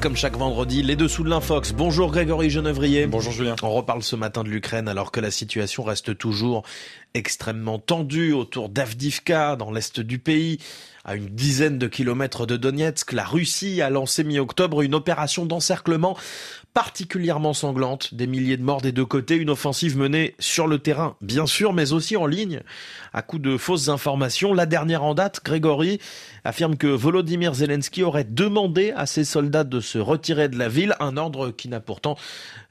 comme chaque vendredi, les dessous de l'Infox. Bonjour Grégory Genevrier. Bonjour Julien. On reparle ce matin de l'Ukraine alors que la situation reste toujours extrêmement tendue autour d'Avdivka, dans l'est du pays. À une dizaine de kilomètres de Donetsk, la Russie a lancé mi-octobre une opération d'encerclement particulièrement sanglante. Des milliers de morts des deux côtés, une offensive menée sur le terrain, bien sûr, mais aussi en ligne, à coup de fausses informations. La dernière en date, Grégory, affirme que Volodymyr Zelensky aurait demandé à ses soldats de se retirer de la ville, un ordre qui n'a pourtant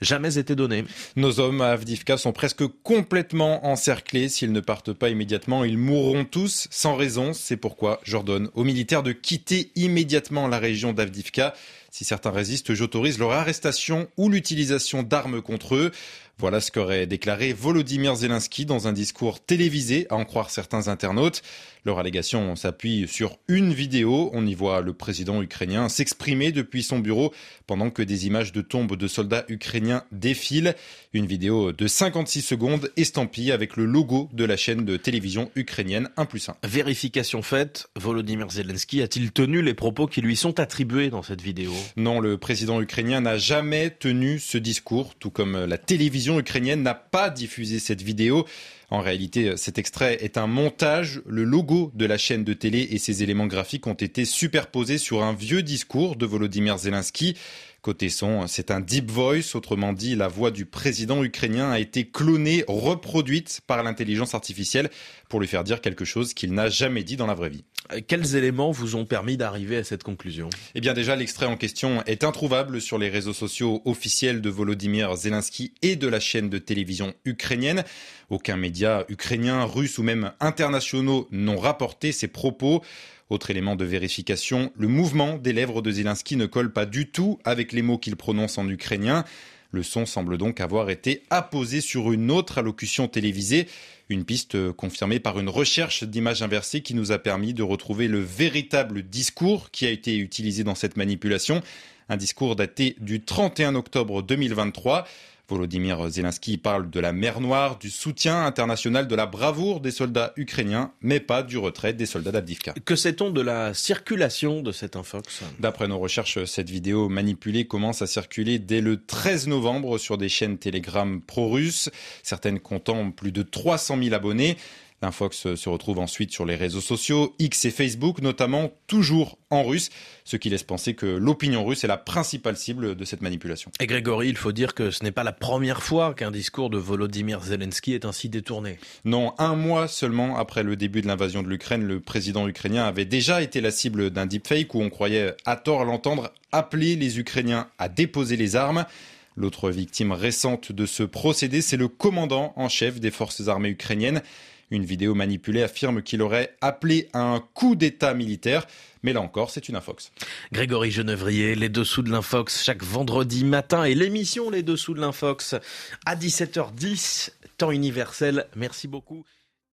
jamais été donné. Nos hommes à Avdivka sont presque complètement encerclés. S'ils ne partent pas immédiatement, ils mourront tous sans raison. C'est pourquoi j'ordonne aux militaires de quitter immédiatement la région d'Avdivka. Si certains résistent, j'autorise leur arrestation ou l'utilisation d'armes contre eux. Voilà ce qu'aurait déclaré Volodymyr Zelensky dans un discours télévisé, à en croire certains internautes. Leur allégation s'appuie sur une vidéo. On y voit le président ukrainien s'exprimer depuis son bureau pendant que des images de tombes de soldats ukrainiens défilent. Une vidéo de 56 secondes estampillée avec le logo de la chaîne de télévision ukrainienne 1 plus 1. Vérification faite, Volodymyr Zelensky a-t-il tenu les propos qui lui sont attribués dans cette vidéo? Non, le président ukrainien n'a jamais tenu ce discours, tout comme la télévision ukrainienne n'a pas diffusé cette vidéo. En réalité, cet extrait est un montage. Le logo de la chaîne de télé et ses éléments graphiques ont été superposés sur un vieux discours de Volodymyr Zelensky. Côté son, c'est un deep voice, autrement dit, la voix du président ukrainien a été clonée, reproduite par l'intelligence artificielle pour lui faire dire quelque chose qu'il n'a jamais dit dans la vraie vie. Quels éléments vous ont permis d'arriver à cette conclusion? Eh bien déjà, l'extrait en question est introuvable sur les réseaux sociaux officiels de Volodymyr Zelensky et de la chaîne de télévision ukrainienne. Aucun média ukrainien, russe ou même internationaux n'ont rapporté ces propos. Autre élément de vérification, le mouvement des lèvres de Zelensky ne colle pas du tout avec les mots qu'il prononce en ukrainien. Le son semble donc avoir été apposé sur une autre allocution télévisée, une piste confirmée par une recherche d'images inversées qui nous a permis de retrouver le véritable discours qui a été utilisé dans cette manipulation, un discours daté du 31 octobre 2023. Volodymyr Zelensky parle de la mer Noire, du soutien international, de la bravoure des soldats ukrainiens, mais pas du retrait des soldats d'Abdivka. Que sait-on de la circulation de cette infox? D'après nos recherches, cette vidéo manipulée commence à circuler dès le 13 novembre sur des chaînes Telegram pro-russes, certaines comptant plus de 300 000 abonnés. L'infox se retrouve ensuite sur les réseaux sociaux, X et Facebook notamment, toujours en russe, ce qui laisse penser que l'opinion russe est la principale cible de cette manipulation. Et Grégory, il faut dire que ce n'est pas la première fois qu'un discours de Volodymyr Zelensky est ainsi détourné. Non, un mois seulement après le début de l'invasion de l'Ukraine, le président ukrainien avait déjà été la cible d'un deepfake où on croyait à tort l'entendre appeler les Ukrainiens à déposer les armes. L'autre victime récente de ce procédé, c'est le commandant en chef des forces armées ukrainiennes. Une vidéo manipulée affirme qu'il aurait appelé à un coup d'État militaire. Mais là encore, c'est une infox. Grégory Genevrier, les dessous de l'infox, chaque vendredi matin et l'émission Les dessous de l'infox à 17h10, temps universel. Merci beaucoup.